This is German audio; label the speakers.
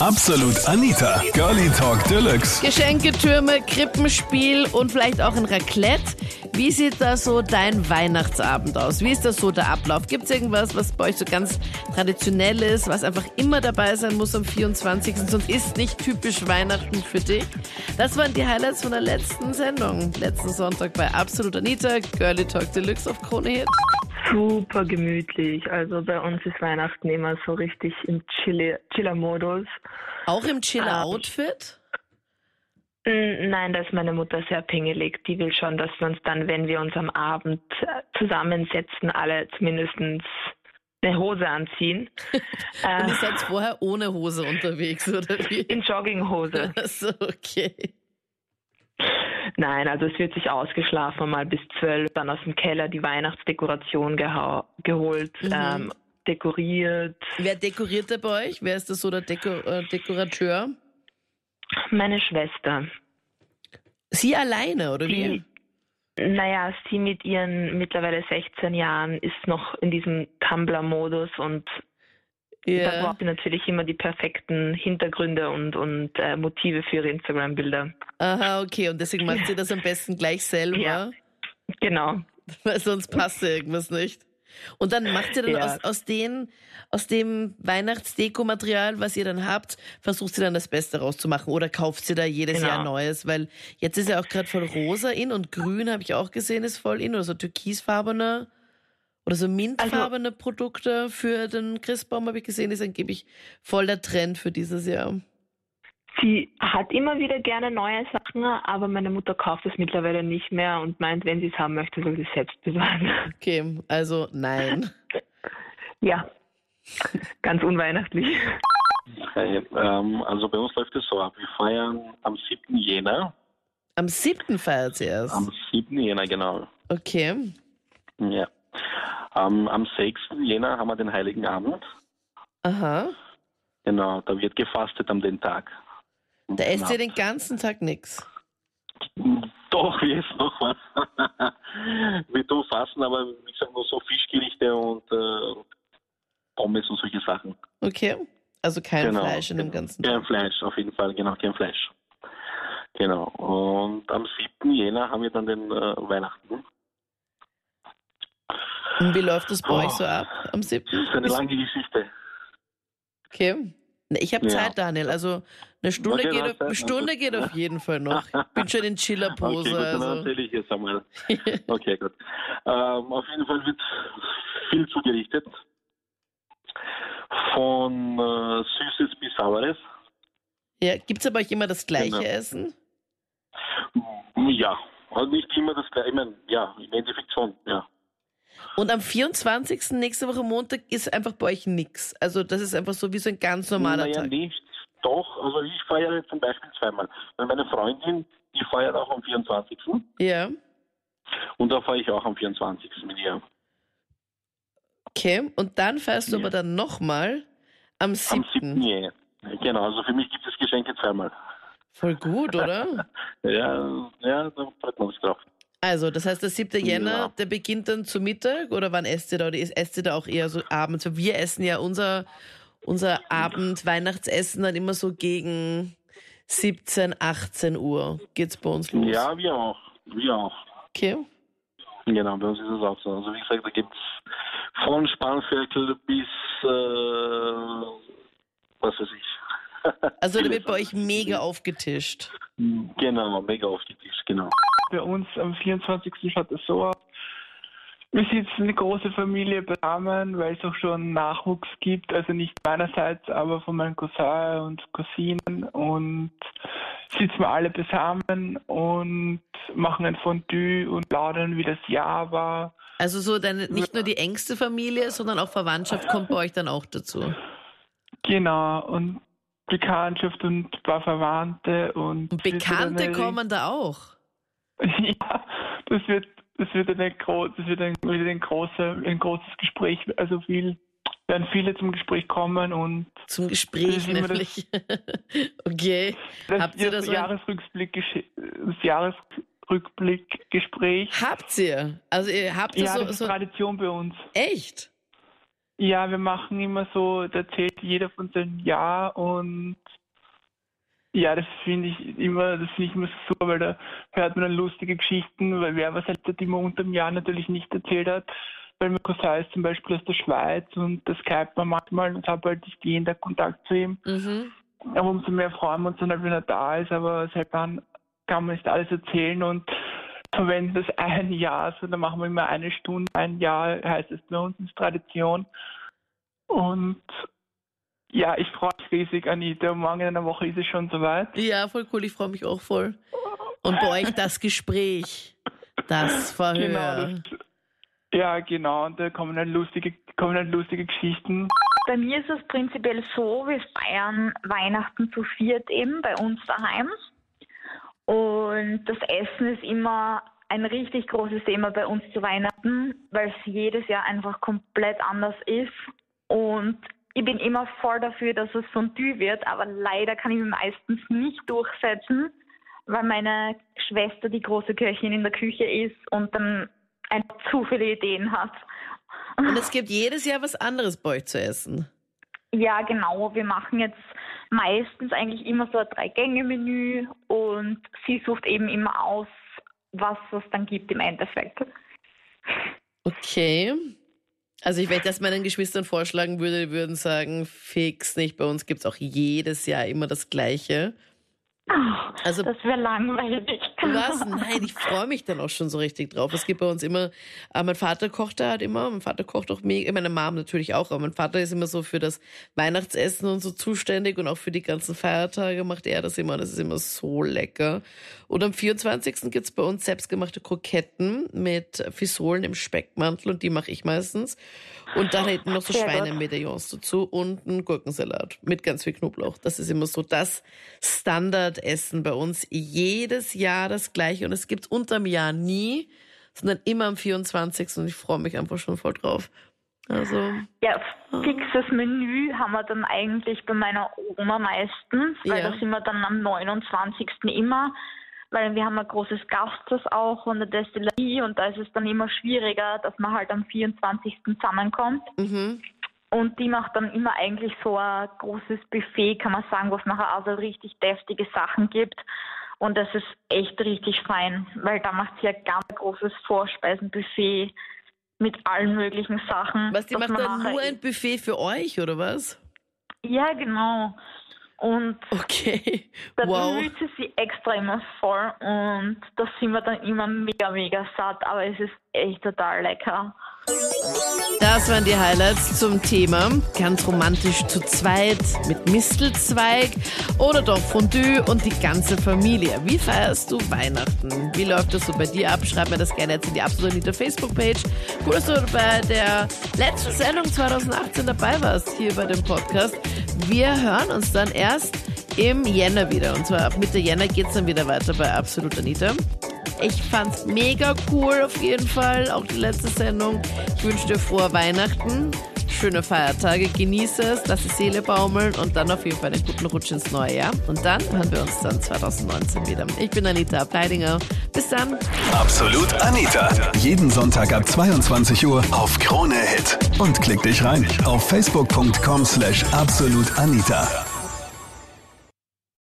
Speaker 1: Absolut Anita, Girlie Talk Deluxe.
Speaker 2: Geschenketürme, Krippenspiel und vielleicht auch ein Raclette. Wie sieht da so dein Weihnachtsabend aus? Wie ist das so der Ablauf? Gibt es irgendwas, was bei euch so ganz traditionell ist, was einfach immer dabei sein muss am 24. Sonst ist nicht typisch Weihnachten für dich? Das waren die Highlights von der letzten Sendung. Letzten Sonntag bei Absolut Anita, Girlie Talk Deluxe auf Krone Hit.
Speaker 3: Super gemütlich. Also bei uns ist Weihnachten immer so richtig im Chiller- Chiller-Modus.
Speaker 2: Auch im Chiller-Outfit?
Speaker 3: Mm, Nein, da ist meine Mutter sehr pingelig. Die will schon, dass wir uns dann, wenn wir uns am Abend äh, zusammensetzen, alle zumindest eine Hose anziehen.
Speaker 2: Und
Speaker 3: äh,
Speaker 2: ihr seid vorher ohne Hose unterwegs, oder wie?
Speaker 3: in Jogginghose.
Speaker 2: Achso, okay.
Speaker 3: Nein, also es wird sich ausgeschlafen, mal bis zwölf, dann aus dem Keller die Weihnachtsdekoration geholt,
Speaker 2: Mhm.
Speaker 3: ähm, dekoriert.
Speaker 2: Wer dekoriert da bei euch? Wer ist das so der Deko äh, Dekorateur?
Speaker 3: Meine Schwester.
Speaker 2: Sie alleine, oder wie?
Speaker 3: Die, naja, sie mit ihren mittlerweile 16 Jahren ist noch in diesem Tumblr-Modus und da
Speaker 2: Ja.
Speaker 3: braucht sie natürlich immer die perfekten Hintergründe und, und äh, Motive für ihre Instagram-Bilder.
Speaker 2: Aha, okay. Und deswegen macht sie das am besten gleich selber,
Speaker 3: Ja. Genau.
Speaker 2: weil sonst passt ja irgendwas nicht. Und dann macht sie dann
Speaker 3: Ja.
Speaker 2: aus, aus, den, aus dem Weihnachtsdeko-Material, was ihr dann habt, versucht sie dann das Beste rauszumachen oder kauft sie da jedes
Speaker 3: Genau.
Speaker 2: Jahr Neues? Weil jetzt ist ja auch gerade voll rosa in und grün, habe ich auch gesehen, ist voll in oder so türkisfarbene oder so mintfarbene Produkte für den Christbaum, habe ich gesehen, ist angeblich voll der Trend für dieses Jahr.
Speaker 3: Sie hat immer wieder gerne neue Sachen, aber meine Mutter kauft es mittlerweile nicht mehr und meint, wenn sie es haben möchte, soll sie es selbst besorgen.
Speaker 2: Okay, also nein.
Speaker 3: Ja, ganz unweihnachtlich.
Speaker 4: Hey, ähm, also bei uns läuft es so ab. Wir feiern am 7. Jänner.
Speaker 2: Am siebten feiert sie erst.
Speaker 4: Am 7. Jänner, genau.
Speaker 2: Okay.
Speaker 4: Ja. Ähm, am 6. Jänner haben wir den Heiligen Abend.
Speaker 2: Aha.
Speaker 4: Genau, da wird gefastet am den Tag.
Speaker 2: Da esst ihr den ganzen Tag nix.
Speaker 4: Doch, wir essen noch was. wir tun fasten, aber wie gesagt, nur so Fischgerichte und äh, Pommes und solche Sachen.
Speaker 2: Okay. Also kein
Speaker 4: genau.
Speaker 2: Fleisch in dem ganzen
Speaker 4: Kein
Speaker 2: Tag.
Speaker 4: Fleisch, auf jeden Fall, genau, kein Fleisch. Genau. Und am 7. Jänner haben wir dann den äh, Weihnachten.
Speaker 2: Und wie läuft das bei
Speaker 4: Oh.
Speaker 2: euch so ab am
Speaker 4: Das
Speaker 2: siebten?
Speaker 4: ist eine lange Geschichte.
Speaker 2: Okay. Na, Ich habe
Speaker 4: Ja.
Speaker 2: Zeit, Daniel. Also eine Stunde,
Speaker 4: Okay,
Speaker 2: geht,
Speaker 4: dann
Speaker 2: auf, Stunde geht auf jeden Fall noch. Ich bin schon in
Speaker 4: Okay,
Speaker 2: Chillerpose.
Speaker 4: gut, dann
Speaker 2: also.
Speaker 4: erzähle ich jetzt einmal. Okay, gut. Ähm, auf jeden Fall wird viel zugerichtet. Von äh, Süßes bis Saures.
Speaker 2: Ja, Gibt es bei euch immer das gleiche
Speaker 4: Genau.
Speaker 2: Essen?
Speaker 4: Ja, also nicht immer das gleiche. Ich meine, ja, im Endeffekt schon, ja.
Speaker 2: Und am 24. nächste Woche Montag ist einfach bei euch nix. Also das ist einfach so wie so ein ganz normaler
Speaker 4: naja,
Speaker 2: Tag.
Speaker 4: nicht. Doch, also ich feiere zum Beispiel zweimal. Weil meine Freundin, die feiert auch am 24.
Speaker 2: Ja.
Speaker 4: Und da feiere ich auch am 24. mit ihr.
Speaker 2: Okay. Und dann feierst du
Speaker 4: Ja.
Speaker 2: aber dann nochmal am
Speaker 4: Am 7.
Speaker 2: 7.
Speaker 4: Jänner. Genau, also für mich gibt es Geschenke zweimal.
Speaker 2: Voll gut, oder?
Speaker 4: Ja, ja, da freut man sich drauf.
Speaker 2: Also, das heißt, der 7. Jänner,
Speaker 4: Ja.
Speaker 2: der beginnt dann zu Mittag oder wann esst ihr da? Oder esst ihr da auch eher so abends? Weil Wir essen ja unser, unser Abend-Weihnachtsessen dann immer so gegen 17, 18 Uhr. Geht's bei uns los?
Speaker 4: Ja, wir auch. Wir auch.
Speaker 2: Okay.
Speaker 4: Genau, bei uns ist es auch so. Also wie gesagt, da gibt es von Spanferkel bis äh, was weiß ich.
Speaker 2: Also, da wird bei euch mega aufgetischt.
Speaker 4: Genau, mega auf die Tisch, genau.
Speaker 5: Bei uns am 24. schaut es so aus. Wir sitzen eine große Familie beisammen, weil es auch schon Nachwuchs gibt, also nicht meinerseits, aber von meinen Cousin und Cousinen und sitzen wir alle beisammen und machen ein Fondue und plaudern, wie das Jahr war.
Speaker 2: Also, so deine, nicht nur die engste Familie, sondern auch Verwandtschaft kommt bei euch dann auch dazu.
Speaker 5: Genau, und Bekanntschaft und ein paar Verwandte und
Speaker 2: Bekannte kommen da auch.
Speaker 5: Ja, das wird, das wird eine das wird ein, wieder ein großer, ein großes Gespräch. Also viel, werden viele zum Gespräch kommen und
Speaker 2: Zum
Speaker 5: Das
Speaker 2: Gespräch nämlich. okay.
Speaker 5: das,
Speaker 2: Habt ihr da
Speaker 5: das
Speaker 2: ein-
Speaker 5: Jahresrückblick, das Jahresrückblickgespräch.
Speaker 2: Habt ihr? Also ihr habt ihr
Speaker 5: Ja,
Speaker 2: so,
Speaker 5: das ist
Speaker 2: so
Speaker 5: Tradition bei uns.
Speaker 2: echt?
Speaker 5: Ja, wir machen immer so, da erzählt jeder von seinem Jahr und ja, das finde ich immer, das finde ich immer super, weil da hört man dann lustige Geschichten, weil wer was halt immer unter dem Jahr natürlich nicht erzählt hat, weil mein Cousin ist zum Beispiel aus der Schweiz und das skype man manchmal und habe halt nicht jeden Tag Kontakt zu ihm.
Speaker 2: Mhm.
Speaker 5: Aber umso mehr freuen wir uns dann halt, wenn er da ist, aber seit dann kann man nicht alles erzählen und verwenden das ein Jahr, so dann machen wir immer eine Stunde, ein Jahr heißt es bei uns ist Tradition. Und ja, ich freue mich riesig, Anita. Morgen in einer Woche ist es schon soweit.
Speaker 2: Ja, voll cool. Ich freue mich auch voll. Und bei euch das Gespräch, das Verhör.
Speaker 5: Genau, das, ja, genau. Und da kommen halt lustige, kommen halt lustige Geschichten.
Speaker 3: Bei mir ist es prinzipiell so, wir feiern Weihnachten zu viert eben bei uns daheim. Und das Essen ist immer ein richtig großes Thema bei uns zu Weihnachten, weil es jedes Jahr einfach komplett anders ist. Und ich bin immer voll dafür, dass es Fondue wird, aber leider kann ich mich meistens nicht durchsetzen, weil meine Schwester die große Köchin in der Küche ist und dann einfach zu viele Ideen hat.
Speaker 2: Und es gibt jedes Jahr was anderes bei euch zu essen.
Speaker 3: Ja, genau. Wir machen jetzt meistens eigentlich immer so ein Drei-Gänge-Menü und sie sucht eben immer aus, was es dann gibt im Endeffekt.
Speaker 2: Okay. Also ich, ich das meinen Geschwistern vorschlagen würde, die würden sagen, fix nicht. Bei uns gibt es auch jedes Jahr immer das Gleiche.
Speaker 3: Also, das wäre langweilig.
Speaker 2: Was? Nein, ich freue mich dann auch schon so richtig drauf. Es gibt bei uns immer, äh, mein Vater kocht da halt immer, mein Vater kocht auch mega, meine Mom natürlich auch, aber mein Vater ist immer so für das Weihnachtsessen und so zuständig und auch für die ganzen Feiertage macht er das immer. Das ist immer so lecker. Und am 24. gibt's bei uns selbstgemachte Kroketten mit Fisolen im Speckmantel und die mache ich meistens. Und dann hätten noch so Schweinemedaillons dazu und einen Gurkensalat mit ganz viel Knoblauch. Das ist immer so das Standardessen bei uns. Jedes Jahr das gleiche und es gibt's unterm Jahr nie, sondern immer am 24. und ich freue mich einfach schon voll drauf. Also.
Speaker 3: Ja, fixes Menü haben wir dann eigentlich bei meiner Oma meistens, weil ja. da sind wir dann am 29. immer weil wir haben ein großes Gasthaus auch und eine Destillerie und da ist es dann immer schwieriger, dass man halt am 24. zusammenkommt. Mhm. Und die macht dann immer eigentlich so ein großes Buffet, kann man sagen, wo es nachher also richtig deftige Sachen gibt. Und das ist echt richtig fein, weil da macht sie ein ganz großes Vorspeisenbuffet mit allen möglichen Sachen.
Speaker 2: Was, die macht dann nur ein Buffet für euch, oder was?
Speaker 3: Ja, genau. Und
Speaker 2: okay.
Speaker 3: da
Speaker 2: wow.
Speaker 3: bemüht sie sich extra immer voll und da sind wir dann immer mega, mega satt, aber es ist echt total lecker.
Speaker 2: Das waren die Highlights zum Thema. Ganz romantisch zu zweit mit Mistelzweig oder doch Fondue und die ganze Familie. Wie feierst du Weihnachten? Wie läuft das so bei dir ab? Schreib mir das gerne jetzt in die Absolut Anita Facebook-Page. Cool, dass du bei der letzten Sendung 2018 dabei warst, hier bei dem Podcast. Wir hören uns dann erst im Jänner wieder. Und zwar ab Mitte Jänner geht es dann wieder weiter bei Absolut Anita. Ich fand's mega cool auf jeden Fall, auch die letzte Sendung. Ich wünsche dir frohe Weihnachten, schöne Feiertage, genieße es, lass die Seele baumeln und dann auf jeden Fall einen guten Rutsch ins neue Jahr. Und dann hören wir uns dann 2019 wieder. Ich bin Anita Ableidinger. Bis dann.
Speaker 1: Absolut Anita. Jeden Sonntag ab 22 Uhr auf Krone Hit. Und klick dich rein auf facebook.com slash absolutanita.